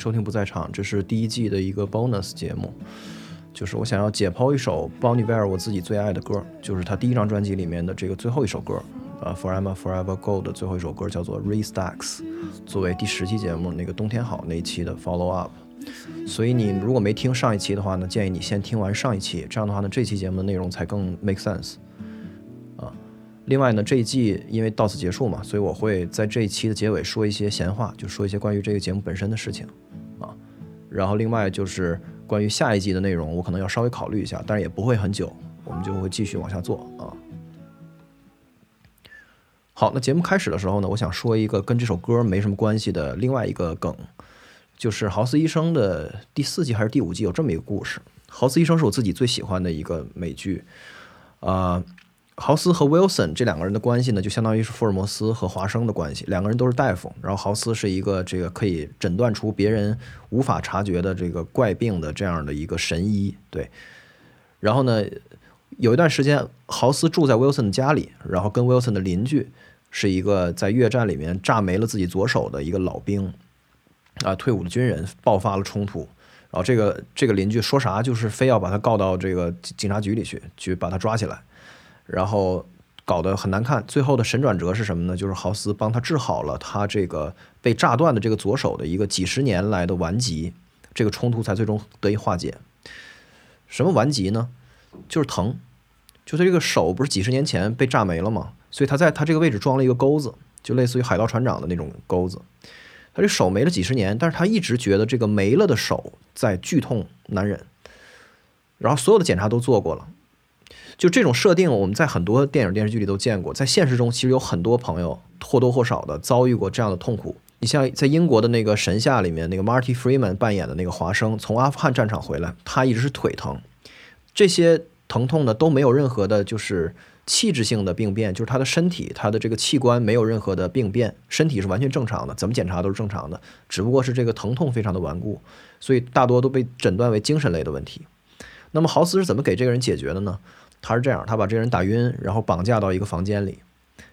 收听不在场，这是第一季的一个 bonus 节目，就是我想要解剖一首 Bon Iver 我自己最爱的歌，就是他第一张专辑里面的这个最后一首歌，呃，Forever Forever Go 的最后一首歌叫做 Restacks，作为第十期节目那个冬天好那一期的 follow up。所以你如果没听上一期的话呢，建议你先听完上一期，这样的话呢，这期节目的内容才更 make sense。另外呢，这一季因为到此结束嘛，所以我会在这一期的结尾说一些闲话，就说一些关于这个节目本身的事情啊。然后另外就是关于下一季的内容，我可能要稍微考虑一下，但是也不会很久，我们就会继续往下做啊。好，那节目开始的时候呢，我想说一个跟这首歌没什么关系的另外一个梗，就是豪斯医生的第四季还是第五季有这么一个故事。豪斯医生是我自己最喜欢的一个美剧，啊、豪斯和 Wilson 这两个人的关系呢，就相当于是福尔摩斯和华生的关系。两个人都是大夫，然后豪斯是一个这个可以诊断出别人无法察觉的这个怪病的这样的一个神医。对，然后呢，有一段时间，豪斯住在 Wilson 的家里，然后跟 Wilson 的邻居是一个在越战里面炸没了自己左手的一个老兵，啊，退伍的军人，爆发了冲突。然后这个这个邻居说啥，就是非要把他告到这个警察局里去，去把他抓起来。然后搞得很难看。最后的神转折是什么呢？就是豪斯帮他治好了他这个被炸断的这个左手的一个几十年来的顽疾，这个冲突才最终得以化解。什么顽疾呢？就是疼，就是这个手不是几十年前被炸没了吗？所以他在他这个位置装了一个钩子，就类似于海盗船长的那种钩子。他这手没了几十年，但是他一直觉得这个没了的手在剧痛难忍，然后所有的检查都做过了。就这种设定，我们在很多电影电视剧里都见过，在现实中其实有很多朋友或多或少的遭遇过这样的痛苦。你像在英国的那个《神下》里面，那个 Marty Freeman 扮演的那个华生，从阿富汗战场回来，他一直是腿疼，这些疼痛呢都没有任何的，就是器质性的病变，就是他的身体，他的这个器官没有任何的病变，身体是完全正常的，怎么检查都是正常的，只不过是这个疼痛非常的顽固，所以大多都被诊断为精神类的问题。那么豪斯是怎么给这个人解决的呢？他是这样，他把这个人打晕，然后绑架到一个房间里，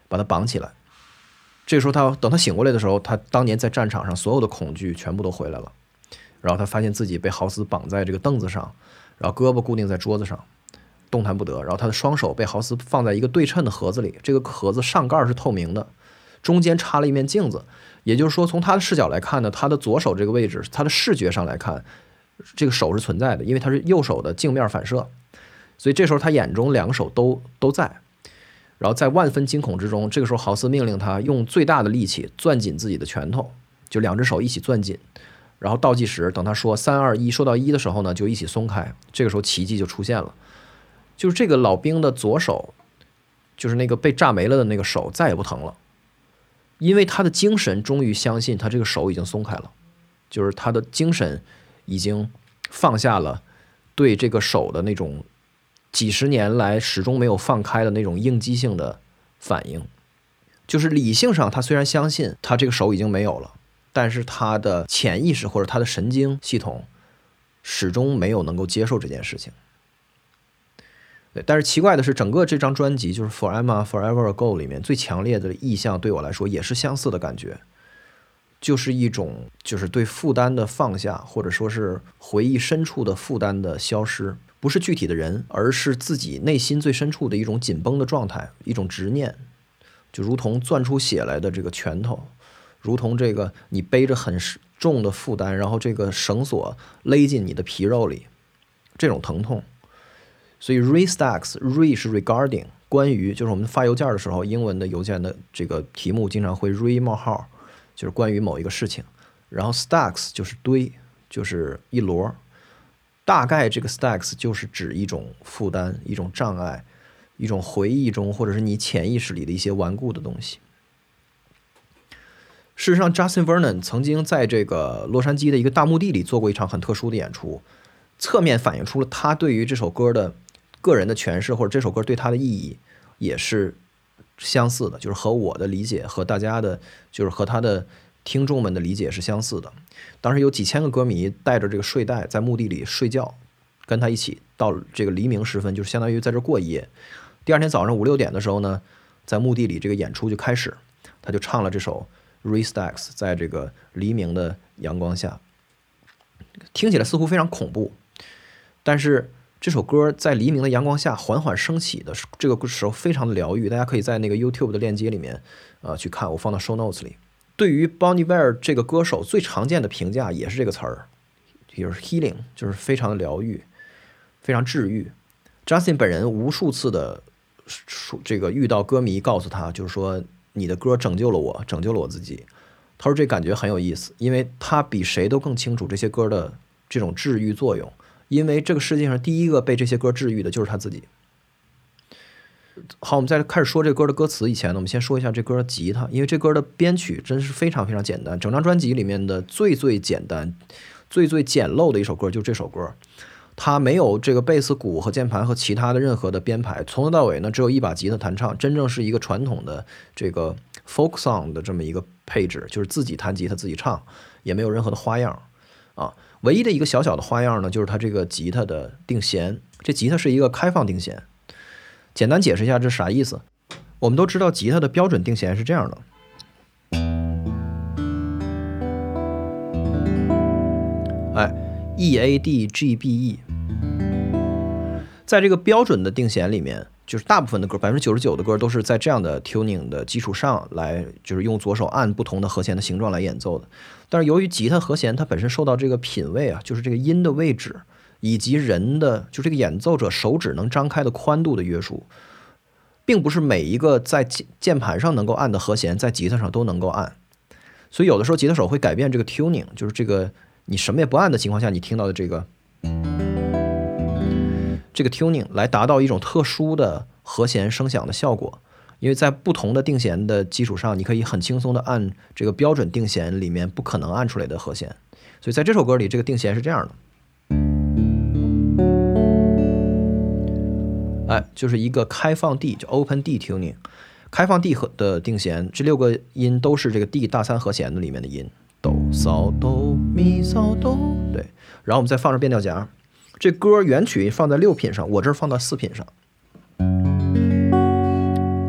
把他绑起来。这时候他等他醒过来的时候，他当年在战场上所有的恐惧全部都回来了。然后他发现自己被豪斯绑在这个凳子上，然后胳膊固定在桌子上，动弹不得。然后他的双手被豪斯放在一个对称的盒子里，这个盒子上盖是透明的，中间插了一面镜子。也就是说，从他的视角来看呢，他的左手这个位置，他的视觉上来看，这个手是存在的，因为他是右手的镜面反射。所以这时候他眼中两个手都都在，然后在万分惊恐之中，这个时候豪斯命令他用最大的力气攥紧自己的拳头，就两只手一起攥紧，然后倒计时，等他说三二一，说到一的时候呢，就一起松开。这个时候奇迹就出现了，就是这个老兵的左手，就是那个被炸没了的那个手再也不疼了，因为他的精神终于相信他这个手已经松开了，就是他的精神已经放下了对这个手的那种。几十年来始终没有放开的那种应激性的反应，就是理性上他虽然相信他这个手已经没有了，但是他的潜意识或者他的神经系统始终没有能够接受这件事情。对，但是奇怪的是，整个这张专辑就是《Forever Forever Ago》里面最强烈的意象，对我来说也是相似的感觉，就是一种就是对负担的放下，或者说是回忆深处的负担的消失。不是具体的人，而是自己内心最深处的一种紧绷的状态，一种执念，就如同攥出血来的这个拳头，如同这个你背着很重的负担，然后这个绳索勒进你的皮肉里，这种疼痛。所以 restacks，re 是 regarding，关于就是我们发邮件的时候，英文的邮件的这个题目经常会 re 冒号，就是关于某一个事情，然后 stacks 就是堆，就是一摞。大概这个 stacks 就是指一种负担、一种障碍、一种回忆中或者是你潜意识里的一些顽固的东西。事实上，Justin Vernon 曾经在这个洛杉矶的一个大墓地里做过一场很特殊的演出，侧面反映出了他对于这首歌的个人的诠释，或者这首歌对他的意义也是相似的，就是和我的理解和大家的，就是和他的听众们的理解是相似的。当时有几千个歌迷带着这个睡袋在墓地里睡觉，跟他一起到这个黎明时分，就是相当于在这过一夜。第二天早上五六点的时候呢，在墓地里这个演出就开始，他就唱了这首《Restacks》，在这个黎明的阳光下，听起来似乎非常恐怖，但是这首歌在黎明的阳光下缓缓升起的这个时候非常的疗愈，大家可以在那个 YouTube 的链接里面，呃，去看，我放到 Show Notes 里。对于 Bonnie Bear 这个歌手最常见的评价也是这个词儿，就是 healing，就是非常的疗愈，非常治愈。Justin 本人无数次的说，这个遇到歌迷告诉他，就是说你的歌拯救了我，拯救了我自己。他说这感觉很有意思，因为他比谁都更清楚这些歌的这种治愈作用，因为这个世界上第一个被这些歌治愈的就是他自己。好，我们在开始说这歌的歌词以前呢，我们先说一下这歌的吉他，因为这歌的编曲真是非常非常简单，整张专辑里面的最最简单、最最简陋的一首歌就是这首歌，它没有这个贝斯、鼓和键盘和其他的任何的编排，从头到尾呢只有一把吉他弹唱，真正是一个传统的这个 folk song 的这么一个配置，就是自己弹吉他自己唱，也没有任何的花样啊。唯一的一个小小的花样呢，就是它这个吉他的定弦，这吉他是一个开放定弦。简单解释一下这啥意思？我们都知道吉他的标准定弦是这样的，哎，E A D G B E，在这个标准的定弦里面，就是大部分的歌，百分之九十九的歌都是在这样的 tuning 的基础上来，就是用左手按不同的和弦的形状来演奏的。但是由于吉他和弦它本身受到这个品位啊，就是这个音的位置。以及人的就这个演奏者手指能张开的宽度的约束，并不是每一个在键键盘上能够按的和弦，在吉他上都能够按。所以有的时候吉他手会改变这个 tuning，就是这个你什么也不按的情况下，你听到的这个这个 tuning 来达到一种特殊的和弦声响的效果。因为在不同的定弦的基础上，你可以很轻松的按这个标准定弦里面不可能按出来的和弦。所以在这首歌里，这个定弦是这样的。哎，就是一个开放 D，就 open D tuning，开放 D 和的定弦，这六个音都是这个 D 大三和弦的里面的音，哆嗦哆咪嗦哆，对。然后我们再放着变调夹，这歌原曲放在六品上，我这儿放到四品上，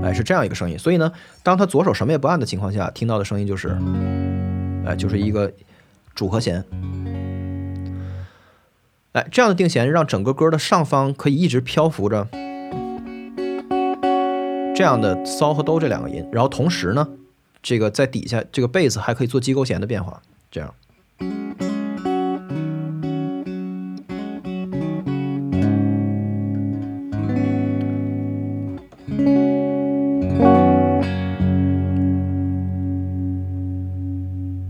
哎，是这样一个声音。所以呢，当他左手什么也不按的情况下，听到的声音就是，哎，就是一个主和弦。哎，这样的定弦让整个歌的上方可以一直漂浮着。这样的骚和哆这两个音，然后同时呢，这个在底下这个贝斯还可以做机构弦的变化，这样。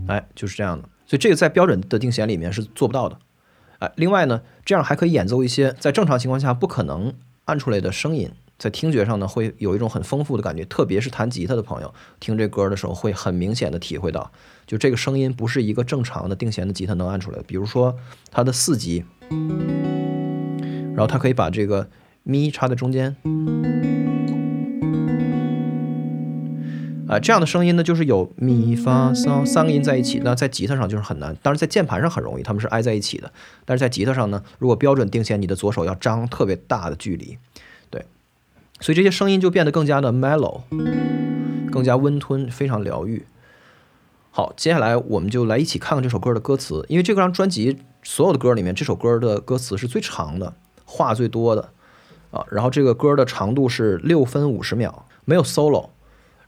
哎，就是这样的，所以这个在标准的定弦里面是做不到的。哎，另外呢，这样还可以演奏一些在正常情况下不可能按出来的声音。在听觉上呢，会有一种很丰富的感觉，特别是弹吉他的朋友听这歌的时候，会很明显的体会到，就这个声音不是一个正常的定弦的吉他能按出来的。比如说它的四级，然后它可以把这个咪插在中间，啊，这样的声音呢，就是有咪发嗦三个音在一起，那在吉他上就是很难，当然在键盘上很容易，它们是挨在一起的，但是在吉他上呢，如果标准定弦，你的左手要张特别大的距离。所以这些声音就变得更加的 mellow，更加温吞，非常疗愈。好，接下来我们就来一起看看这首歌的歌词，因为这张专辑所有的歌里面，这首歌的歌词是最长的，话最多的啊。然后这个歌的长度是六分五十秒，没有 solo，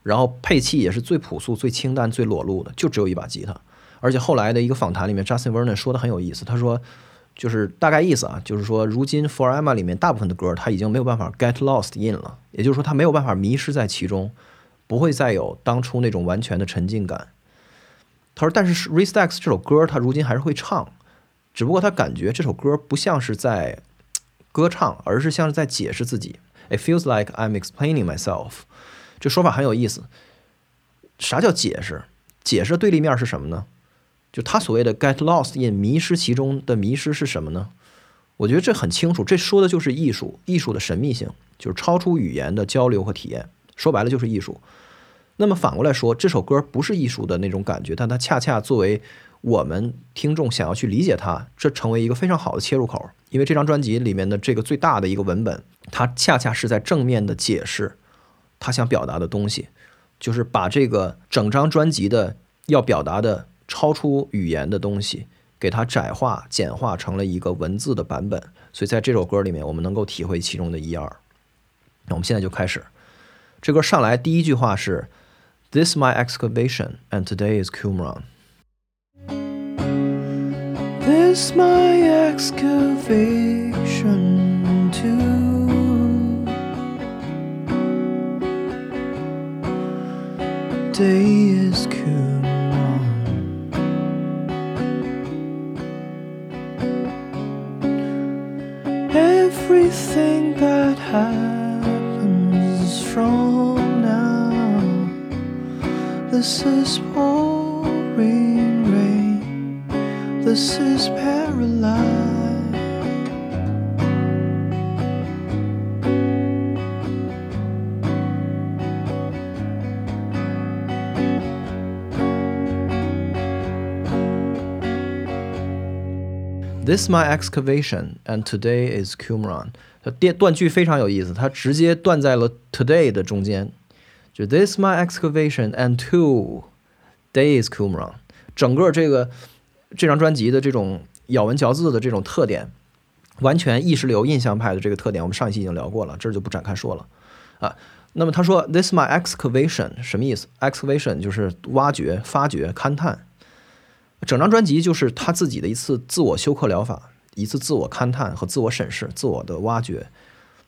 然后配器也是最朴素、最清淡、最裸露的，就只有一把吉他。而且后来的一个访谈里面，Justin Vernon 说的很有意思，他说。就是大概意思啊，就是说，如今 For Emma 里面大部分的歌，他已经没有办法 get lost in 了，也就是说，他没有办法迷失在其中，不会再有当初那种完全的沉浸感。他说，但是 Restacks 这首歌，他如今还是会唱，只不过他感觉这首歌不像是在歌唱，而是像是在解释自己。It feels like I'm explaining myself。这说法很有意思。啥叫解释？解释的对立面是什么呢？就他所谓的 get lost in 迷失其中的迷失是什么呢？我觉得这很清楚，这说的就是艺术，艺术的神秘性，就是超出语言的交流和体验。说白了就是艺术。那么反过来说，这首歌不是艺术的那种感觉，但它恰恰作为我们听众想要去理解它，这成为一个非常好的切入口。因为这张专辑里面的这个最大的一个文本，它恰恰是在正面的解释他想表达的东西，就是把这个整张专辑的要表达的超出语言的东西，给它窄化、简化成了一个文字的版本。所以在这首歌里面，我们能够体会其中的一二。那我们现在就开始，这歌上来第一句话是 "This my excavation and today is Qumran"。This my excavation too. Day is Qumran. Everything that happens from now. This is pouring rain. This is paralyzed. This my excavation and today is Qumran。它断断句非常有意思，它直接断在了 today 的中间，就 This my excavation and today is Qumran。整个这个这张专辑的这种咬文嚼字的这种特点，完全意识流印象派的这个特点，我们上一期已经聊过了，这就不展开说了啊。那么他说 This my excavation 什么意思？excavation 就是挖掘、发掘、勘探。整张专辑就是他自己的一次自我休克疗法，一次自我勘探和自我审视、自我的挖掘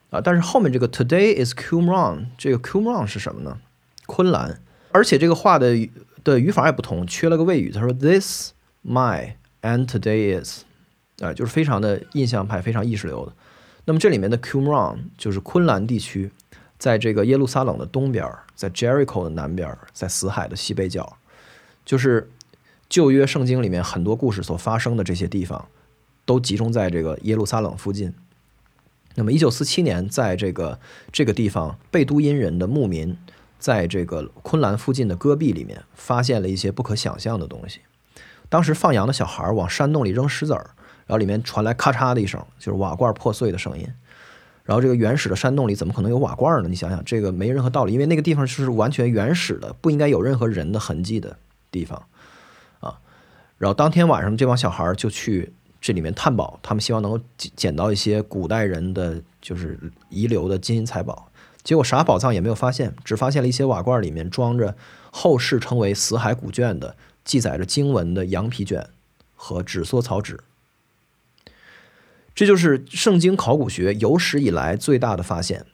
啊。但是后面这个 Today is Cumran，这个 Cumran 是什么呢？昆兰，而且这个话的的语法也不同，缺了个谓语。他说 This my and today is，啊，就是非常的印象派，非常意识流的。那么这里面的 Cumran 就是昆兰地区，在这个耶路撒冷的东边，在 Jericho 的南边，在死海的西北角，就是。旧约圣经里面很多故事所发生的这些地方，都集中在这个耶路撒冷附近。那么，一九四七年，在这个这个地方，贝都因人的牧民在这个昆兰附近的戈壁里面发现了一些不可想象的东西。当时放羊的小孩往山洞里扔石子儿，然后里面传来咔嚓的一声，就是瓦罐破碎的声音。然后这个原始的山洞里怎么可能有瓦罐呢？你想想，这个没任何道理，因为那个地方是完全原始的，不应该有任何人的痕迹的地方。然后当天晚上，这帮小孩就去这里面探宝，他们希望能够捡捡到一些古代人的就是遗留的金银财宝。结果啥宝藏也没有发现，只发现了一些瓦罐，里面装着后世称为“死海古卷”的记载着经文的羊皮卷和纸缩草纸。这就是圣经考古学有史以来最大的发现。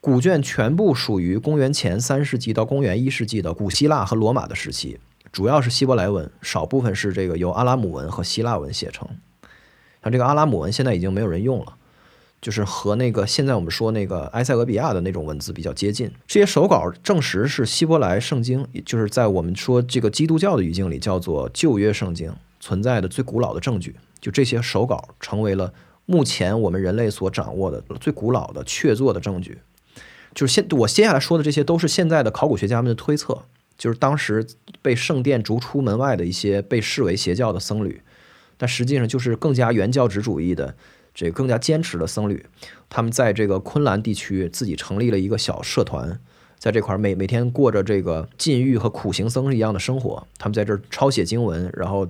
古卷全部属于公元前三世纪到公元一世纪的古希腊和罗马的时期。主要是希伯来文，少部分是这个由阿拉姆文和希腊文写成。像这个阿拉姆文现在已经没有人用了，就是和那个现在我们说那个埃塞俄比亚的那种文字比较接近。这些手稿证实是希伯来圣经，也就是在我们说这个基督教的语境里叫做旧约圣经存在的最古老的证据。就这些手稿成为了目前我们人类所掌握的最古老的确凿的证据。就是现我接下来说的这些都是现在的考古学家们的推测。就是当时被圣殿逐出门外的一些被视为邪教的僧侣，但实际上就是更加原教旨主义的，这个更加坚持的僧侣。他们在这个昆兰地区自己成立了一个小社团，在这块每每天过着这个禁欲和苦行僧一样的生活。他们在这儿抄写经文，然后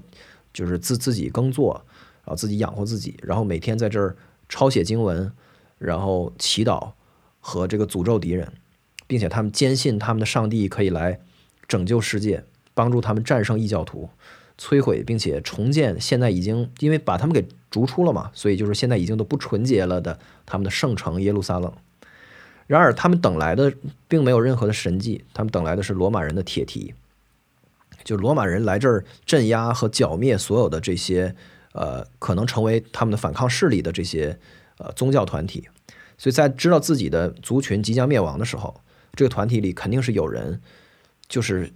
就是自自己耕作，然后自己养活自己，然后每天在这儿抄写经文，然后祈祷和这个诅咒敌人，并且他们坚信他们的上帝可以来。拯救世界，帮助他们战胜异教徒，摧毁并且重建现在已经因为把他们给逐出了嘛，所以就是现在已经都不纯洁了的他们的圣城耶路撒冷。然而，他们等来的并没有任何的神迹，他们等来的是罗马人的铁蹄，就罗马人来这儿镇压和剿灭所有的这些呃可能成为他们的反抗势力的这些呃宗教团体。所以在知道自己的族群即将灭亡的时候，这个团体里肯定是有人。就是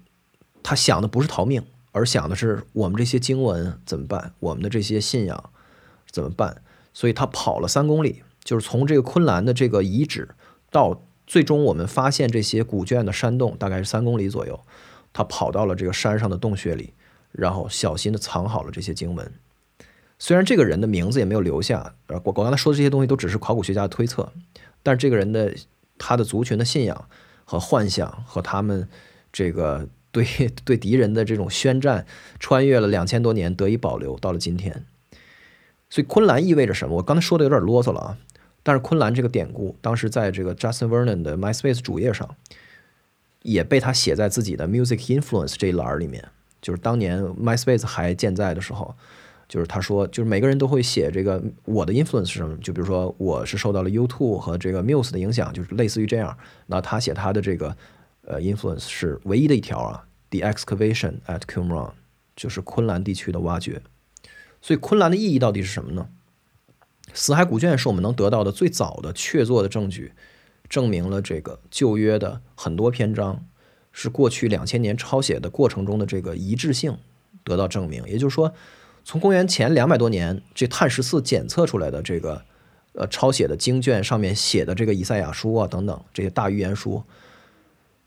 他想的不是逃命，而想的是我们这些经文怎么办，我们的这些信仰怎么办？所以他跑了三公里，就是从这个昆兰的这个遗址到最终我们发现这些古卷的山洞大概是三公里左右，他跑到了这个山上的洞穴里，然后小心的藏好了这些经文。虽然这个人的名字也没有留下，呃，我我刚才说的这些东西都只是考古学家的推测，但是这个人的他的族群的信仰和幻想和他们这个 对对敌人的这种宣战，穿越了两千多年得以保留到了今天。所以昆兰意味着什么？我刚才说的有点啰嗦了啊，但是昆兰这个典故当时在这个 Justin Vernon 的 MySpace 主页上也被他写在自己的 Music Influence 这一栏里面，就是当年 MySpace 还健在的时候。就是他说，就是每个人都会写这个我的 influence 是什么？就比如说我是受到了 YouTube 和这个 Muse 的影响，就是类似于这样。那他写他的这个呃 influence 是唯一的一条啊，The excavation at Qumran，就是昆兰地区的挖掘。所以昆兰的意义到底是什么呢？死海古卷是我们能得到的最早的确凿的证据，证明了这个旧约的很多篇章是过去两千年抄写的过程中的这个一致性得到证明。也就是说。从公元前两百多年，这碳十四检测出来的这个，呃，抄写的经卷上面写的这个以赛亚书啊等等这些大预言书，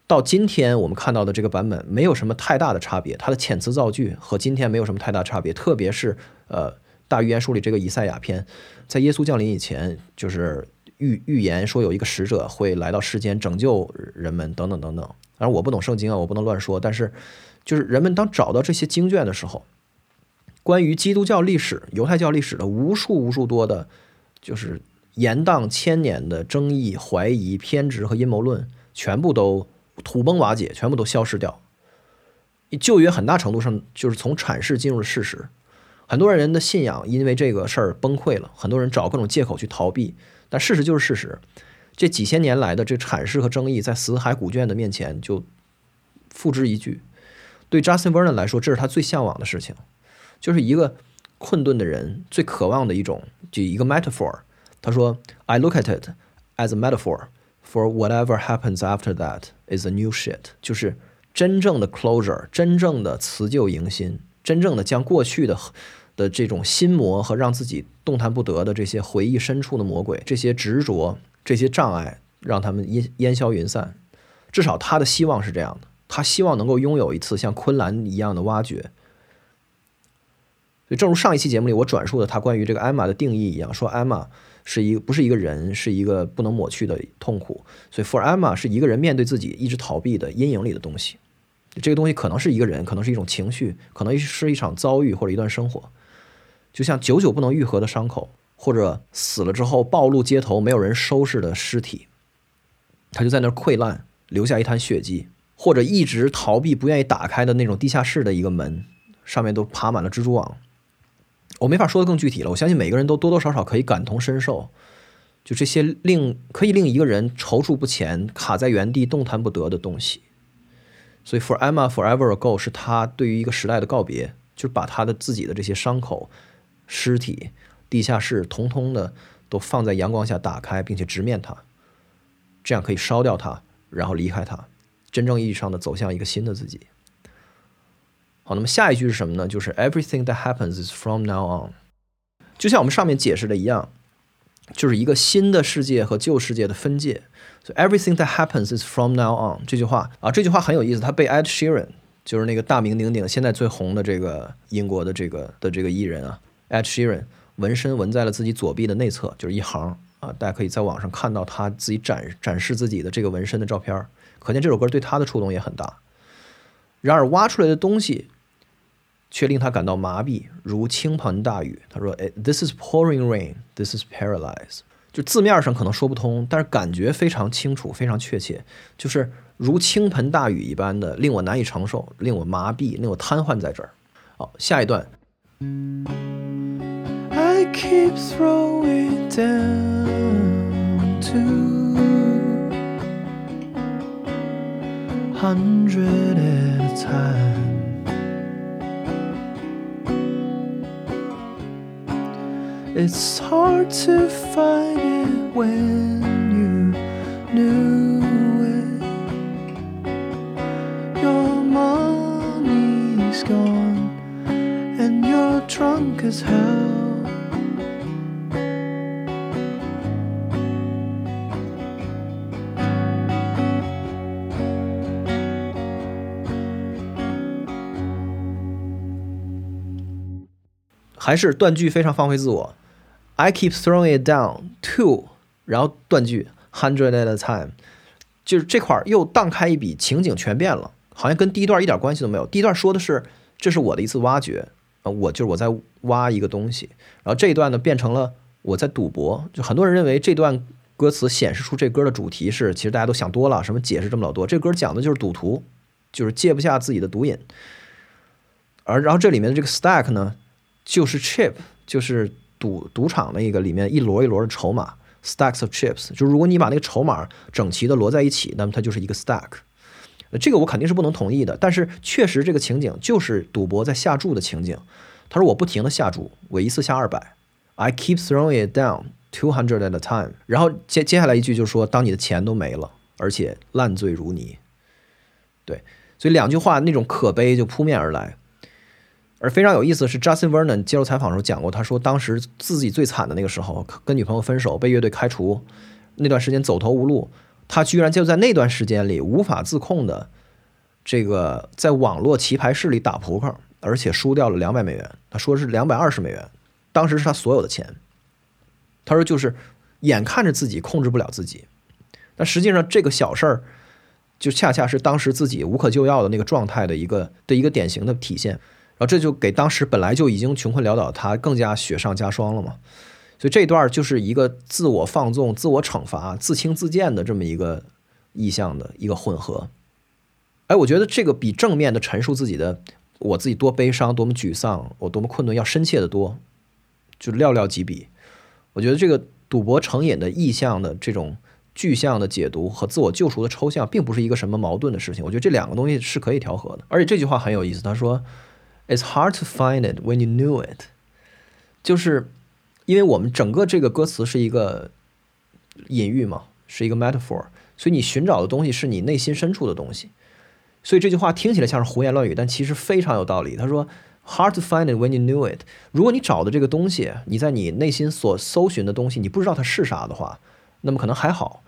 到今天我们看到的这个版本没有什么太大的差别，它的遣词造句和今天没有什么太大差别。特别是呃大预言书里这个以赛亚篇，在耶稣降临以前，就是预预言说有一个使者会来到世间拯救人们等等等等。当然我不懂圣经啊，我不能乱说。但是就是人们当找到这些经卷的时候。关于基督教历史、犹太教历史的无数无数多的，就是延宕千年的争议、怀疑、偏执和阴谋论，全部都土崩瓦解，全部都消失掉。旧约很大程度上就是从阐释进入了事实，很多人的信仰因为这个事儿崩溃了，很多人找各种借口去逃避，但事实就是事实。这几千年来的这阐释和争议，在死海古卷的面前就付之一炬。对 Justin Vernon 来说，这是他最向往的事情。就是一个困顿的人最渴望的一种，就一个 metaphor。他说：“I look at it as a metaphor for whatever happens after that is a new shit。”就是真正的 closure，真正的辞旧迎新，真正的将过去的的这种心魔和让自己动弹不得的这些回忆深处的魔鬼，这些执着，这些障碍，让他们烟烟消云散。至少他的希望是这样的，他希望能够拥有一次像昆兰一样的挖掘。所以，正如上一期节目里我转述的他关于这个艾玛的定义一样，说艾玛是一个不是一个人，是一个不能抹去的痛苦。所以，for Emma 是一个人面对自己一直逃避的阴影里的东西。这个东西可能是一个人，可能是一种情绪，可能是一场遭遇或者一段生活，就像久久不能愈合的伤口，或者死了之后暴露街头没有人收拾的尸体，他就在那儿溃烂，留下一滩血迹，或者一直逃避不愿意打开的那种地下室的一个门，上面都爬满了蜘蛛网。我没法说的更具体了。我相信每个人都多多少少可以感同身受，就这些令可以令一个人踌躇不前、卡在原地动弹不得的东西。所以，For Emma Forever Ago 是他对于一个时代的告别，就是把他的自己的这些伤口、尸体、地下室，通通的都放在阳光下打开，并且直面它，这样可以烧掉它，然后离开它，真正意义上的走向一个新的自己。好，那么下一句是什么呢？就是 Everything that happens is from now on，就像我们上面解释的一样，就是一个新的世界和旧世界的分界。所以 Everything that happens is from now on 这句话啊，这句话很有意思。它被 Ed Sheeran，就是那个大名鼎鼎、现在最红的这个英国的这个的这个艺人啊，Ed Sheeran 纹身纹在了自己左臂的内侧，就是一行啊，大家可以在网上看到他自己展展示自己的这个纹身的照片，可见这首歌对他的触动也很大。然而挖出来的东西。却令他感到麻痹，如倾盆大雨。他说：“哎，This is pouring rain. This is paralyzed。”就字面上可能说不通，但是感觉非常清楚，非常确切，就是如倾盆大雨一般的，令我难以承受，令我麻痹，令我瘫痪在这儿。好，下一段。I keep throwing down to hundred at a time. It's hard to find it when you knew it. Your money's gone and you're drunk as hell. 还是断句非常放飞自我。I keep throwing it down to，然后断句 hundred at a time，就是这块儿又荡开一笔，情景全变了，好像跟第一段一点关系都没有。第一段说的是这是我的一次挖掘，啊，我就是我在挖一个东西，然后这一段呢变成了我在赌博。就很多人认为这段歌词显示出这歌的主题是，其实大家都想多了，什么解释这么老多，这歌讲的就是赌徒，就是戒不下自己的毒瘾。而然后这里面的这个 stack 呢，就是 chip，就是赌赌场的一个里面一摞一摞的筹码，stacks of chips。就如果你把那个筹码整齐的摞在一起，那么它就是一个 stack。这个我肯定是不能同意的，但是确实这个情景就是赌博在下注的情景。他说我不停的下注，我一次下二百，I keep throwing it down two hundred at a time。然后接接下来一句就是说，当你的钱都没了，而且烂醉如泥。对，所以两句话那种可悲就扑面而来。而非常有意思的是，Justin Vernon 接受采访的时候讲过，他说当时自己最惨的那个时候，跟女朋友分手，被乐队开除，那段时间走投无路，他居然就在那段时间里无法自控的这个在网络棋牌室里打扑克，而且输掉了两百美元。他说是两百二十美元，当时是他所有的钱。他说就是眼看着自己控制不了自己，但实际上这个小事儿就恰恰是当时自己无可救药的那个状态的一个的一个典型的体现。然后这就给当时本来就已经穷困潦倒他更加雪上加霜了嘛，所以这段就是一个自我放纵、自我惩罚、自轻自贱的这么一个意象的一个混合。哎，我觉得这个比正面的陈述自己的我自己多悲伤、多么沮丧、我多么困顿要深切的多，就寥寥几笔。我觉得这个赌博成瘾的意象的这种具象的解读和自我救赎的抽象，并不是一个什么矛盾的事情。我觉得这两个东西是可以调和的。而且这句话很有意思，他说。It's hard to find it when you knew it，就是因为我们整个这个歌词是一个隐喻嘛，是一个 metaphor，所以你寻找的东西是你内心深处的东西。所以这句话听起来像是胡言乱语，但其实非常有道理。他说，hard to find it when you knew it。如果你找的这个东西，你在你内心所搜寻的东西，你不知道它是啥的话，那么可能还好。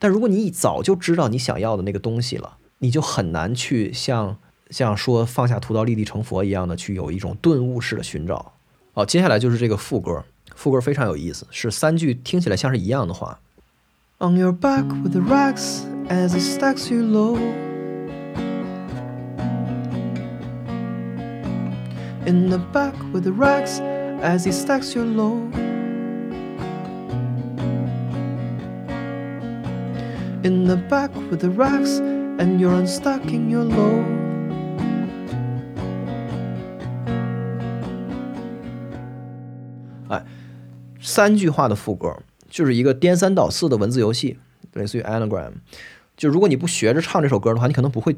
但如果你一早就知道你想要的那个东西了，你就很难去像。像说放下屠刀立地成佛一样的去有一种顿悟式的寻找。好，接下来就是这个副歌，副歌非常有意思，是三句听起来像是一样的话。On your back with the racks as it stacks you low. In the back with the racks as it stacks you low. In the back with the racks and you're unstacking your load. 三句话的副歌就是一个颠三倒四的文字游戏，类似于 anagram。就如果你不学着唱这首歌的话，你可能不会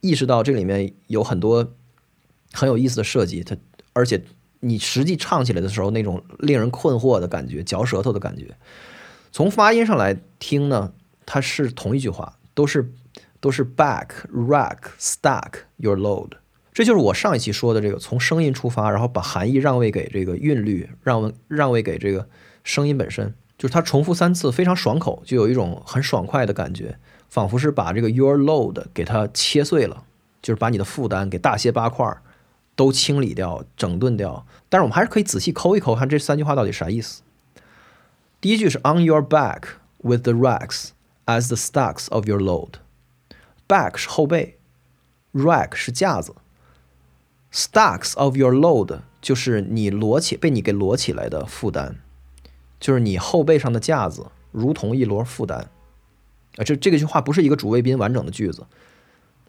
意识到这里面有很多很有意思的设计。它而且你实际唱起来的时候，那种令人困惑的感觉、嚼舌头的感觉，从发音上来听呢，它是同一句话，都是都是 back rack stack your load。这就是我上一期说的这个，从声音出发，然后把含义让位给这个韵律，让让位给这个声音本身，就是它重复三次，非常爽口，就有一种很爽快的感觉，仿佛是把这个 your load 给它切碎了，就是把你的负担给大卸八块，都清理掉、整顿掉。但是我们还是可以仔细抠一抠，看这三句话到底啥意思。第一句是 on your back with the racks as the stacks of your load，back 是后背，rack 是架子。Stacks of your load 就是你摞起被你给摞起来的负担，就是你后背上的架子如同一摞负担。啊，这这个句话不是一个主谓宾完整的句子，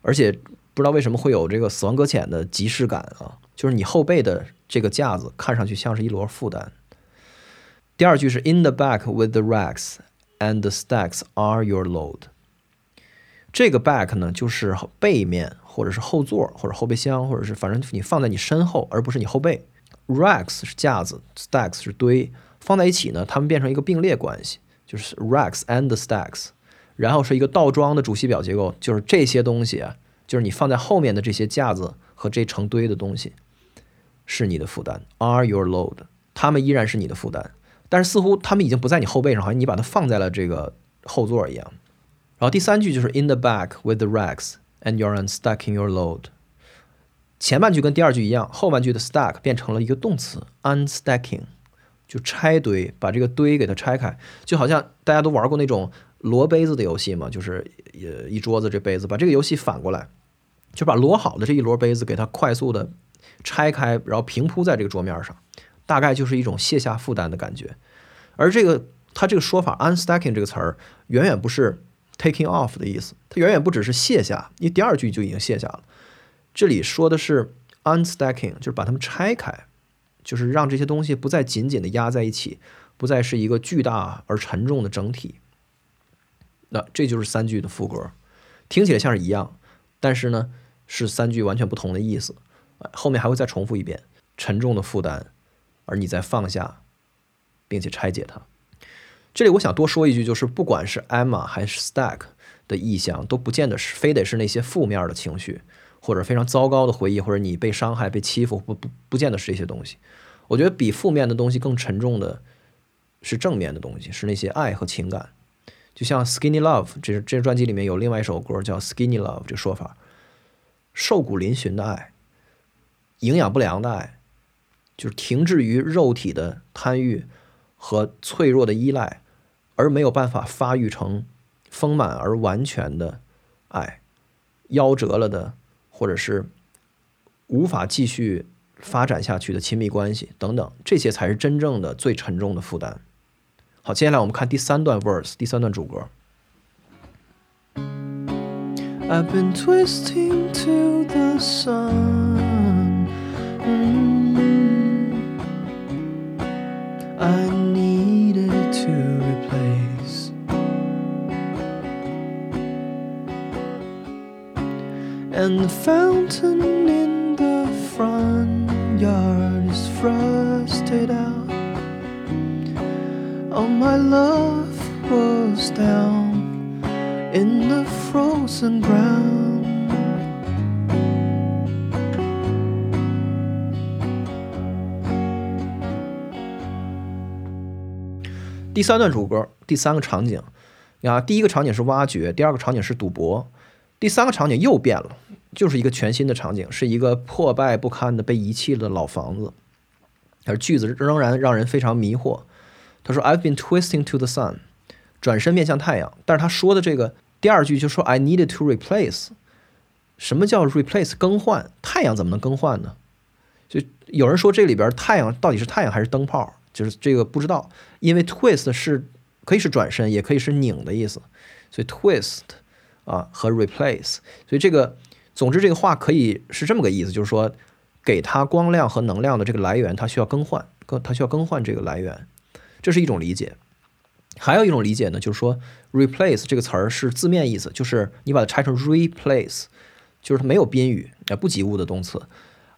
而且不知道为什么会有这个死亡搁浅的即视感啊，就是你后背的这个架子看上去像是一摞负担。第二句是 In the back with the racks and the stacks are your load。这个 back 呢就是背面。或者是后座，或者后备箱，或者是反正你放在你身后，而不是你后背。Racks 是架子，stacks 是堆，放在一起呢，它们变成一个并列关系，就是 racks and stacks。然后是一个倒装的主系表结构，就是这些东西啊，就是你放在后面的这些架子和这成堆的东西，是你的负担，are your load。它们依然是你的负担，但是似乎它们已经不在你后背上，好像你把它放在了这个后座一样。然后第三句就是 in the back with the racks。And you're unstacking your load。前半句跟第二句一样，后半句的 stack 变成了一个动词 unstacking，就拆堆，把这个堆给它拆开，就好像大家都玩过那种摞杯子的游戏嘛，就是呃一桌子这杯子，把这个游戏反过来，就把摞好的这一摞杯子给它快速的拆开，然后平铺在这个桌面上，大概就是一种卸下负担的感觉。而这个它这个说法 unstacking 这个词儿，远远不是 taking off 的意思，它远远不只是卸下，因为第二句就已经卸下了。这里说的是 unstacking，就是把它们拆开，就是让这些东西不再紧紧的压在一起，不再是一个巨大而沉重的整体。那这就是三句的副歌，听起来像是一样，但是呢是三句完全不同的意思。后面还会再重复一遍，沉重的负担，而你在放下，并且拆解它。这里我想多说一句，就是不管是 Emma 还是 Stack 的意象，都不见得是非得是那些负面的情绪。或者非常糟糕的回忆，或者你被伤害、被欺负，不不不见得是这些东西。我觉得比负面的东西更沉重的是正面的东西，是那些爱和情感。就像 Skinny Love 这这专辑里面有另外一首歌叫 Skinny Love，这说法，瘦骨嶙峋的爱，营养不良的爱，就是停滞于肉体的贪欲和脆弱的依赖，而没有办法发育成丰满而完全的爱，夭折了的。或者是无法继续发展下去的亲密关系等等，这些才是真正的最沉重的负担。好，接下来我们看第三段 verse，第三段主歌。I've been twisting to the sun. And the fountain in the front yard is frosted out. All my love was down in the frozen ground. 第三段主歌，第三个场景，啊，第一个场景是挖掘，第二个场景是赌博，第三个场景又变了，就是一个全新的场景，是一个破败不堪的被遗弃的老房子，而句子仍然让人非常迷惑。他说：“I've been twisting to the sun，转身面向太阳。”但是他说的这个第二句就说：“I needed to replace。”什么叫 replace 更换？太阳怎么能更换呢？就有人说这里边太阳到底是太阳还是灯泡？就是这个不知道，因为 twist 是可以是转身，也可以是拧的意思，所以 twist 啊和 replace，所以这个总之这个话可以是这么个意思，就是说给它光亮和能量的这个来源，它需要更换，更它需要更换这个来源，这是一种理解。还有一种理解呢，就是说 replace 这个词儿是字面意思，就是你把它拆成 replace，就是它没有宾语，呃不及物的动词。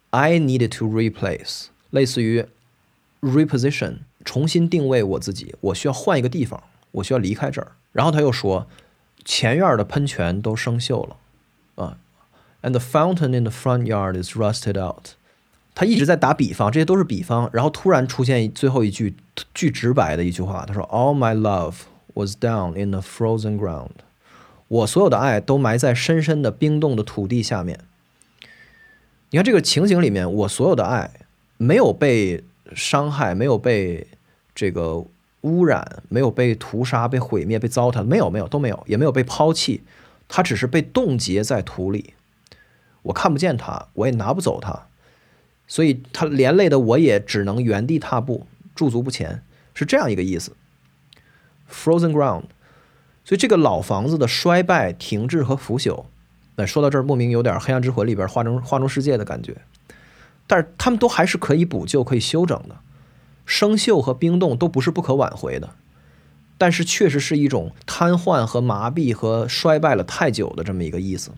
I needed to replace，类似于 reposition，重新定位我自己，我需要换一个地方，我需要离开这儿。然后他又说，前院的喷泉都生锈了，啊，and the fountain in the front yard is rusted out。他一直在打比方，这些都是比方。然后突然出现最后一句巨直白的一句话，他说：“All my love was down in the frozen ground。”我所有的爱都埋在深深的冰冻的土地下面。你看这个情景里面，我所有的爱没有被伤害，没有被这个污染，没有被屠杀、被毁灭、被糟蹋，没有，没有，都没有，也没有被抛弃，它只是被冻结在土里。我看不见它，我也拿不走它。所以它连累的我也只能原地踏步，驻足不前，是这样一个意思。Frozen ground，所以这个老房子的衰败、停滞和腐朽，那说到这儿，莫名有点《黑暗之魂》里边画中画中世界的感觉。但是他们都还是可以补救、可以修整的，生锈和冰冻都不是不可挽回的，但是确实是一种瘫痪和麻痹和衰败了太久的这么一个意思。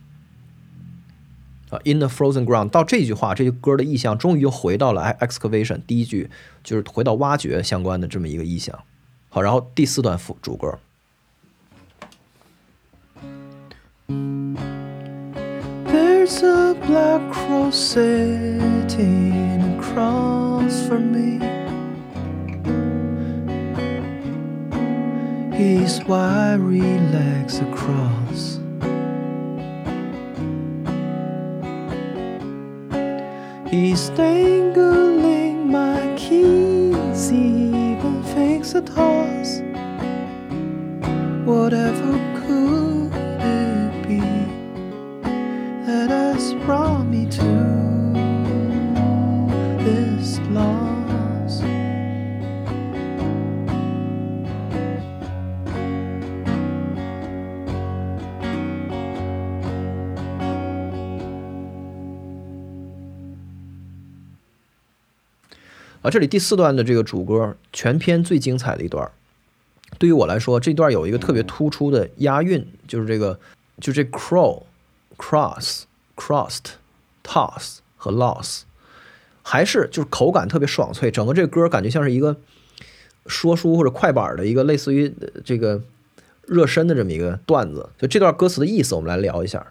啊 In the frozen ground，到这句话，这句歌的意象终于又回到了 excavation。第一句就是回到挖掘相关的这么一个意象。好，然后第四段副主歌。There's a black crow sitting across from me. His wiry legs across. He's dangling my keys, He even fakes a toss. Whatever 啊，这里第四段的这个主歌，全篇最精彩的一段。对于我来说，这段有一个特别突出的押韵，就是这个，就这 crow、cross、crossed、toss 和 loss，还是就是口感特别爽脆。整个这个歌感觉像是一个说书或者快板的一个类似于这个热身的这么一个段子。就这段歌词的意思，我们来聊一下。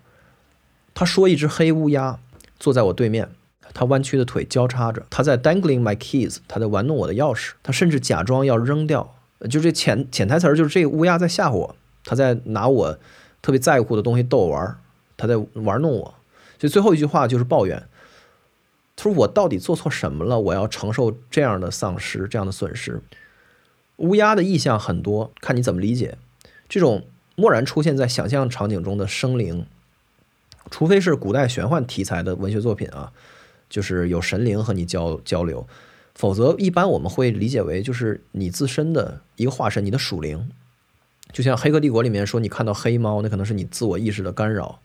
他说：“一只黑乌鸦坐在我对面，他弯曲的腿交叉着，他在 dangling my keys，他在玩弄我的钥匙，他甚至假装要扔掉。就这潜潜台词儿就是这个乌鸦在吓唬我，他在拿我特别在乎的东西逗我玩儿，他在玩弄我。所以最后一句话就是抱怨，他说我到底做错什么了？我要承受这样的丧失，这样的损失。乌鸦的意象很多，看你怎么理解。这种蓦然出现在想象场景中的生灵，除非是古代玄幻题材的文学作品啊，就是有神灵和你交交流，否则一般我们会理解为就是你自身的一个化身，你的属灵。就像《黑客帝国》里面说，你看到黑猫，那可能是你自我意识的干扰。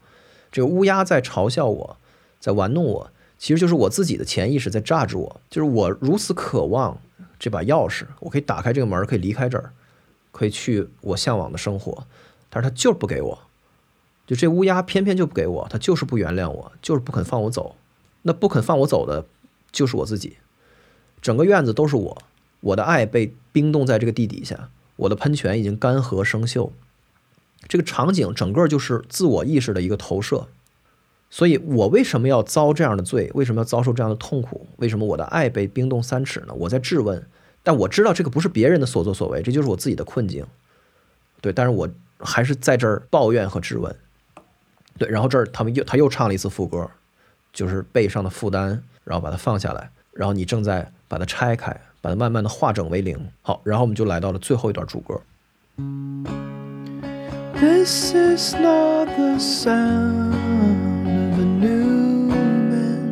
这个乌鸦在嘲笑我，在玩弄我，其实就是我自己的潜意识在榨制我。就是我如此渴望这把钥匙，我可以打开这个门，可以离开这儿，可以去我向往的生活，但是他就是不给我。就这乌鸦偏偏就不给我，他就是不原谅我，就是不肯放我走。那不肯放我走的，就是我自己。整个院子都是我，我的爱被冰冻在这个地底下，我的喷泉已经干涸生锈。这个场景整个就是自我意识的一个投射。所以我为什么要遭这样的罪？为什么要遭受这样的痛苦？为什么我的爱被冰冻三尺呢？我在质问，但我知道这个不是别人的所作所为，这就是我自己的困境。对，但是我还是在这儿抱怨和质问。对，然后这儿他们又他又唱了一次副歌，就是背上的负担，然后把它放下来，然后你正在把它拆开，把它慢慢的化整为零。好，然后我们就来到了最后一段主歌。This is not the sound of a new man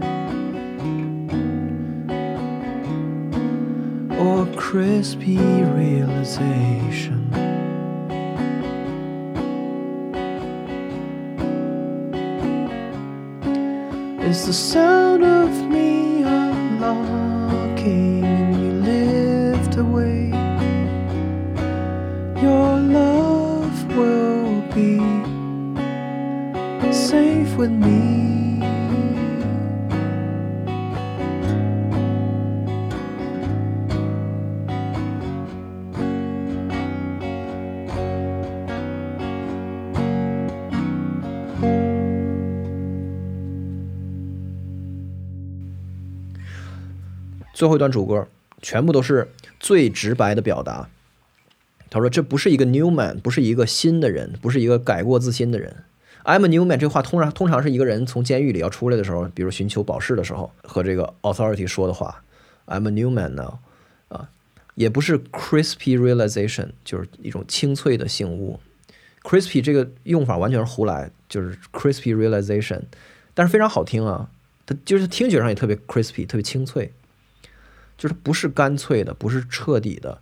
or crispy realization. It's the sound of me unlocking you lift away. Your love will be safe with me.《最后一段主歌，全部都是最直白的表达。他说：“这不是一个 new man，不是一个新的人，不是一个改过自新的人。I'm a new man。”这话通常通常是一个人从监狱里要出来的时候，比如寻求保释的时候，和这个 authority 说的话。I'm a new man now，啊，也不是 crispy realization，就是一种清脆的醒悟。crispy 这个用法完全是胡来，就是 crispy realization，但是非常好听啊，它就是听觉上也特别 crispy，特别清脆，就是不是干脆的，不是彻底的，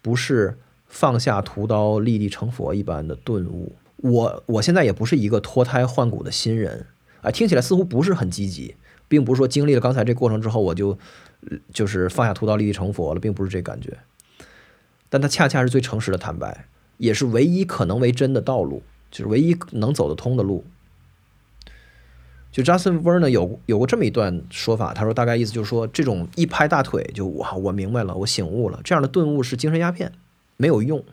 不是放下屠刀立地成佛一般的顿悟。我我现在也不是一个脱胎换骨的新人啊，听起来似乎不是很积极，并不是说经历了刚才这过程之后我就就是放下屠刀立地成佛了，并不是这感觉。但它恰恰是最诚实的坦白，也是唯一可能为真的道路，就是唯一能走得通的路。就 Justin Vernon 有有过这么一段说法，他说大概意思就是说，这种一拍大腿就哇，我明白了，我醒悟了，这样的顿悟是精神鸦片，没有用。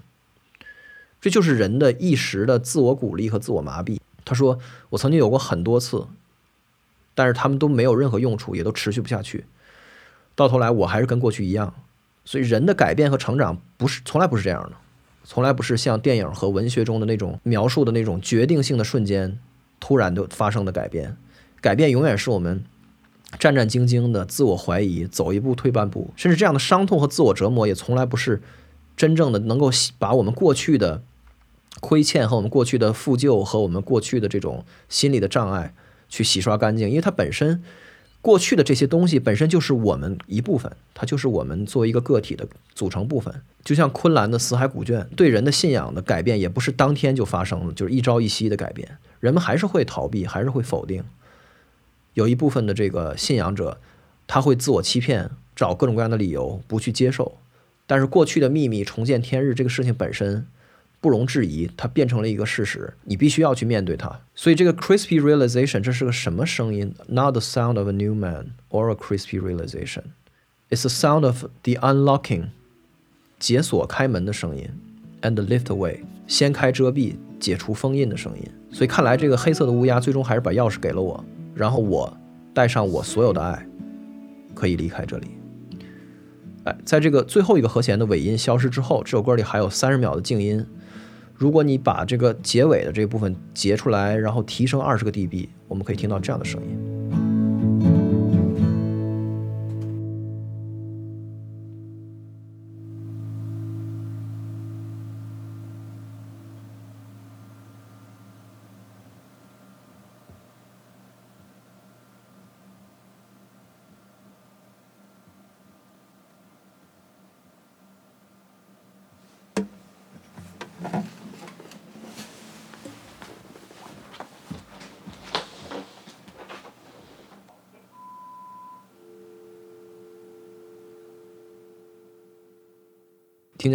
这就是人的一时的自我鼓励和自我麻痹。他说，我曾经有过很多次，但是他们都没有任何用处，也都持续不下去。到头来，我还是跟过去一样。所以，人的改变和成长不是从来不是这样的，从来不是像电影和文学中的那种描述的那种决定性的瞬间，突然就发生的改变。改变永远是我们战战兢兢的自我怀疑，走一步退半步，甚至这样的伤痛和自我折磨也从来不是真正的能够把我们过去的亏欠和我们过去的负疚和我们过去的这种心理的障碍去洗刷干净，因为它本身。过去的这些东西本身就是我们一部分，它就是我们作为一个个体的组成部分。就像昆兰的死海古卷，对人的信仰的改变也不是当天就发生了，就是一朝一夕的改变。人们还是会逃避，还是会否定。有一部分的这个信仰者，他会自我欺骗，找各种各样的理由不去接受。但是过去的秘密重见天日这个事情本身。不容置疑，它变成了一个事实，你必须要去面对它。所以这个 crispy realization 这是个什么声音？Not the sound of a new man or a crispy realization. It's the sound of the unlocking 解锁开门的声音，and the lift away 掀开遮蔽解除封印的声音。所以看来这个黑色的乌鸦最终还是把钥匙给了我，然后我带上我所有的爱，可以离开这里。哎，在这个最后一个和弦的尾音消失之后，这首歌里还有三十秒的静音。如果你把这个结尾的这部分截出来，然后提升二十个 dB，我们可以听到这样的声音。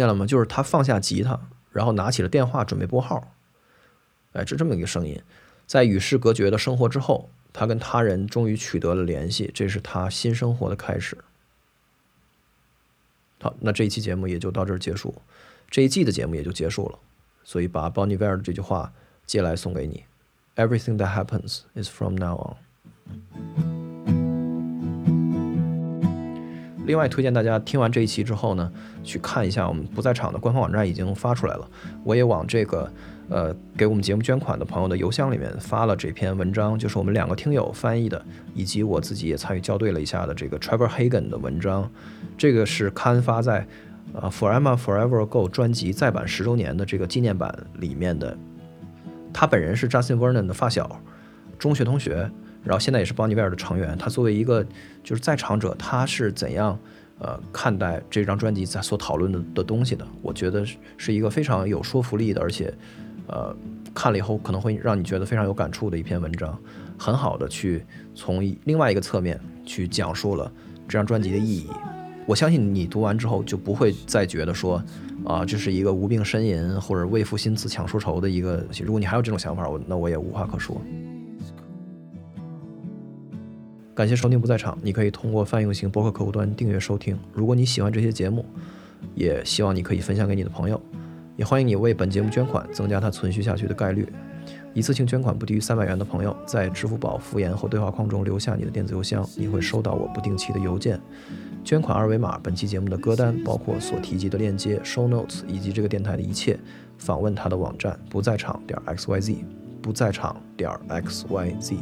见了吗？就是他放下吉他，然后拿起了电话准备拨号。哎，是这么一个声音。在与世隔绝的生活之后，他跟他人终于取得了联系，这是他新生活的开始。好，那这一期节目也就到这儿结束，这一季的节目也就结束了。所以把 Bonnie Ware 的这句话借来送给你：Everything that happens is from now on。另外推荐大家听完这一期之后呢，去看一下我们不在场的官方网站已经发出来了。我也往这个呃给我们节目捐款的朋友的邮箱里面发了这篇文章，就是我们两个听友翻译的，以及我自己也参与校对了一下的这个 Trevor Hagen 的文章。这个是刊发在呃 Forever Forever Go 专辑再版十周年的这个纪念版里面的。他本人是 Justin Vernon 的发小，中学同学。然后现在也是 Bonnie Ware 的成员，他作为一个就是在场者，他是怎样呃看待这张专辑在所讨论的的东西的？我觉得是一个非常有说服力的，而且呃看了以后可能会让你觉得非常有感触的一篇文章，很好的去从另外一个侧面去讲述了这张专辑的意义。我相信你读完之后就不会再觉得说啊这是一个无病呻吟或者为赋新词强说愁的一个。如果你还有这种想法，我那我也无话可说。感谢收听不在场，你可以通过泛用型博客客户端订阅收听。如果你喜欢这些节目，也希望你可以分享给你的朋友。也欢迎你为本节目捐款，增加它存续下去的概率。一次性捐款不低于三百元的朋友，在支付宝复言或对话框中留下你的电子邮箱，你会收到我不定期的邮件。捐款二维码、本期节目的歌单，包括所提及的链接、show notes 以及这个电台的一切，访问他的网站不在场点 x y z，不在场点 x y z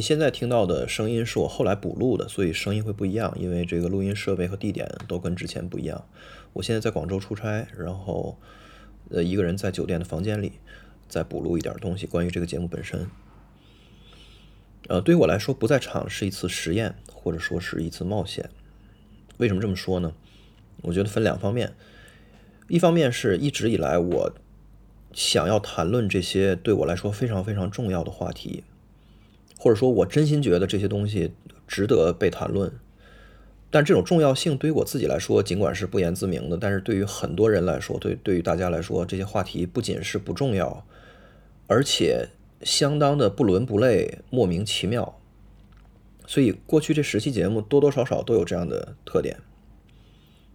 你现在听到的声音是我后来补录的，所以声音会不一样，因为这个录音设备和地点都跟之前不一样。我现在在广州出差，然后呃一个人在酒店的房间里，再补录一点东西关于这个节目本身。呃，对于我来说，不在场是一次实验，或者说是一次冒险。为什么这么说呢？我觉得分两方面，一方面是一直以来我想要谈论这些对我来说非常非常重要的话题，或者说我真心觉得这些东西值得被谈论。但这种重要性对于我自己来说，尽管是不言自明的，但是对于很多人来说，对对于大家来说，这些话题不仅是不重要，而且相当的不伦不类、莫名其妙。所以过去这十期节目多多少少都有这样的特点。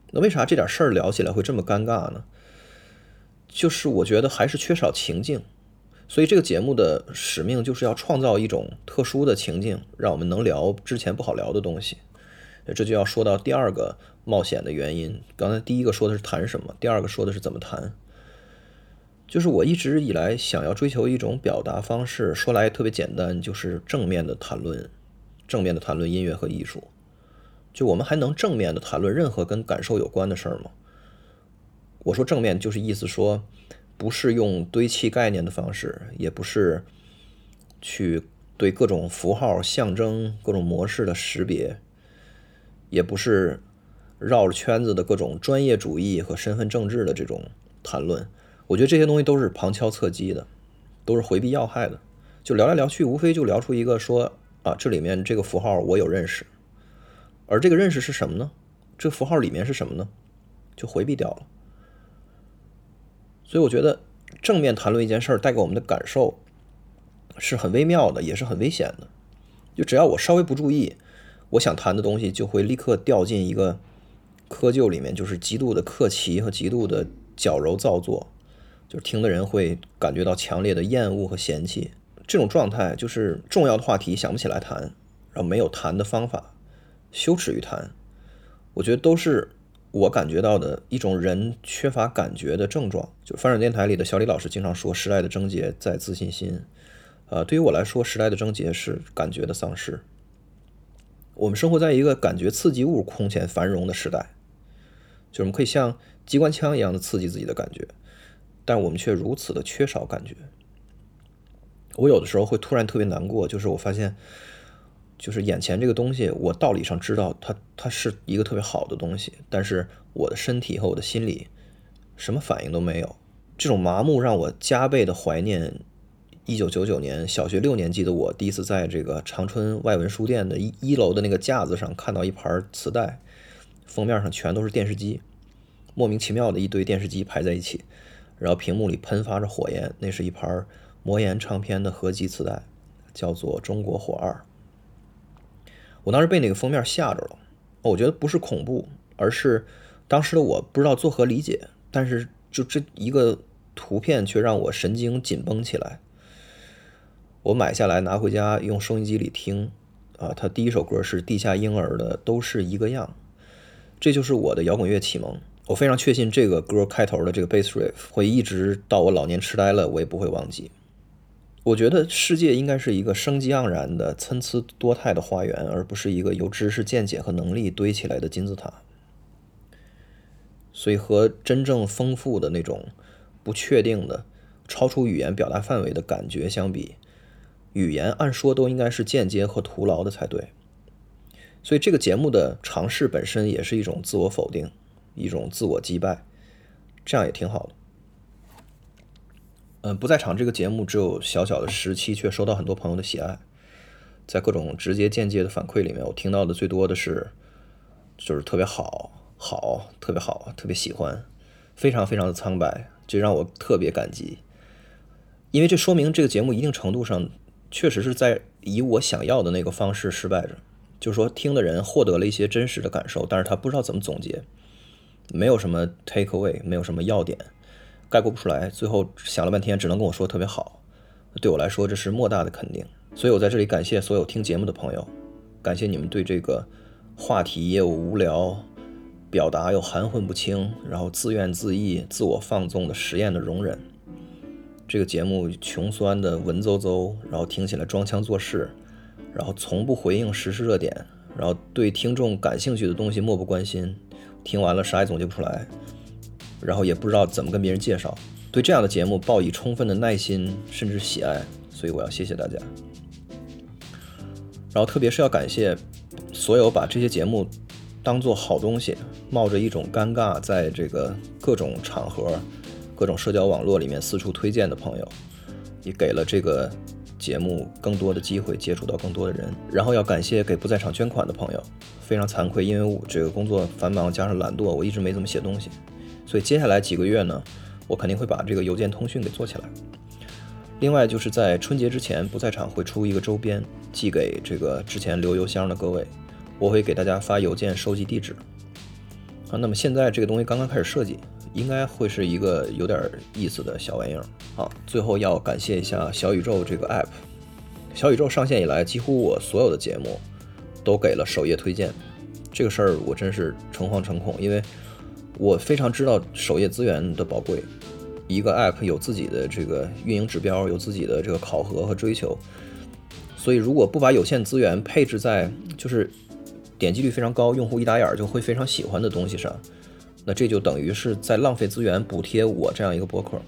那为啥这点事儿聊起来会这么尴尬呢？就是我觉得还是缺少情境，所以这个节目的使命就是要创造一种特殊的情境，让我们能聊之前不好聊的东西。这就要说到第二个冒险的原因。刚才第一个说的是谈什么，第二个说的是怎么谈。就是我一直以来想要追求一种表达方式，说来特别简单，就是正面的谈论，正面的谈论音乐和艺术。就我们还能正面的谈论任何跟感受有关的事儿吗？我说正面就是意思说，不是用堆砌概念的方式，也不是去对各种符号、象征、各种模式的识别，也不是绕着圈子的各种专业主义和身份政治的这种谈论。我觉得这些东西都是旁敲侧击的，都是回避要害的。就聊来聊去，无非就聊出一个说啊，这里面这个符号我有认识。而这个认识是什么呢？这符号里面是什么呢？就回避掉了。所以我觉得正面谈论一件事儿带给我们的感受是很微妙的，也是很危险的。就只要我稍微不注意，我想谈的东西就会立刻掉进一个窠臼里面，就是极度的客气和极度的矫揉造作，就是听的人会感觉到强烈的厌恶和嫌弃。这种状态就是重要的话题想不起来谈，然后没有谈的方法。羞耻于谈，我觉得都是我感觉到的一种人缺乏感觉的症状。就翻转电台里的小李老师经常说，时代的症结在自信心。呃，对于我来说，时代的症结是感觉的丧失。我们生活在一个感觉刺激物空前繁荣的时代，就是我们可以像机关枪一样的刺激自己的感觉，但我们却如此的缺少感觉。我有的时候会突然特别难过，就是我发现。就是眼前这个东西，我道理上知道它它是一个特别好的东西，但是我的身体和我的心理什么反应都没有。这种麻木让我加倍的怀念一九九九年小学六年级的我第一次在这个长春外文书店的一一楼的那个架子上看到一盘磁带，封面上全都是电视机，莫名其妙的一堆电视机排在一起，然后屏幕里喷发着火焰，那是一盘魔岩唱片的合集磁带，叫做《中国火二》。我当时被那个封面吓着了，我觉得不是恐怖，而是当时的我不知道作何理解，但是就这一个图片却让我神经紧绷起来。我买下来拿回家用收音机里听，啊，他第一首歌是地下婴儿的，都是一个样，这就是我的摇滚乐启蒙。我非常确信这个歌开头的这个 bass riff 会一直到我老年痴呆了，我也不会忘记。我觉得世界应该是一个生机盎然的、参差多态的花园，而不是一个由知识、见解和能力堆起来的金字塔。所以，和真正丰富的那种不确定的、超出语言表达范围的感觉相比，语言按说都应该是间接和徒劳的才对。所以，这个节目的尝试本身也是一种自我否定，一种自我击败，这样也挺好的。嗯，不在场这个节目只有小小的十期，却收到很多朋友的喜爱。在各种直接、间接的反馈里面，我听到的最多的是，就是特别好，好，特别好，特别喜欢，非常非常的苍白，这让我特别感激。因为这说明这个节目一定程度上确实是在以我想要的那个方式失败着，就是说听的人获得了一些真实的感受，但是他不知道怎么总结，没有什么 take away，没有什么要点，概括不出来，最后想了半天，只能跟我说特别好。对我来说，这是莫大的肯定。所以我在这里感谢所有听节目的朋友，感谢你们对这个话题又无聊、表达又含混不清、然后自怨自艾、自我放纵的实验的容忍。这个节目穷酸的文绉绉，然后听起来装腔作势，然后从不回应时事热点，然后对听众感兴趣的东西漠不关心，听完了啥也总结不出来，然后也不知道怎么跟别人介绍。对这样的节目抱以充分的耐心甚至喜爱，所以我要谢谢大家。然后，特别是要感谢所有把这些节目当做好东西，冒着一种尴尬，在这个各种场合、各种社交网络里面四处推荐的朋友，也给了这个节目更多的机会，接触到更多的人。然后要感谢给不在场捐款的朋友，非常惭愧，因为我这个工作繁忙加上懒惰，我一直没怎么写东西，所以接下来几个月呢，我肯定会把这个邮件通讯给做起来。另外就是在春节之前不在场会出一个周边，寄给这个之前留邮箱的各位，我会给大家发邮件收集地址。啊，那么现在这个东西刚刚开始设计，应该会是一个有点意思的小玩意儿。好，最后要感谢一下小宇宙这个 app，小宇宙上线以来，几乎我所有的节目都给了首页推荐，这个事儿我真是诚惶诚恐，因为我非常知道首页资源的宝贵。一个 app 有自己的这个运营指标，有自己的这个考核和追求，所以如果不把有限资源配置在就是点击率非常高、用户一打眼儿就会非常喜欢的东西上，那这就等于是在浪费资源补贴我这样一个博客。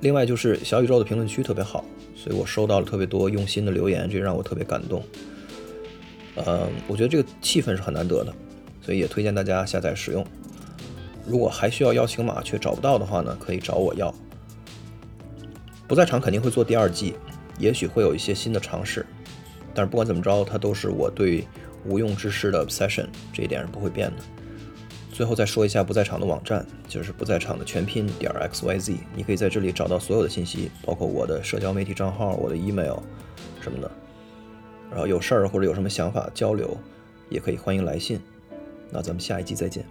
另外就是小宇宙的评论区特别好，所以我收到了特别多用心的留言，这让我特别感动。呃，我觉得这个气氛是很难得的，所以也推荐大家下载使用。如果还需要邀请码却找不到的话呢，可以找我要。不在场肯定会做第二季，也许会有一些新的尝试，但是不管怎么着，它都是我对无用之事的 obsession，这一点是不会变的。最后再说一下不在场的网站，就是不在场的全拼点 x y z，你可以在这里找到所有的信息，包括我的社交媒体账号、我的 email 什么的。然后有事儿或者有什么想法交流，也可以欢迎来信。那咱们下一集再见。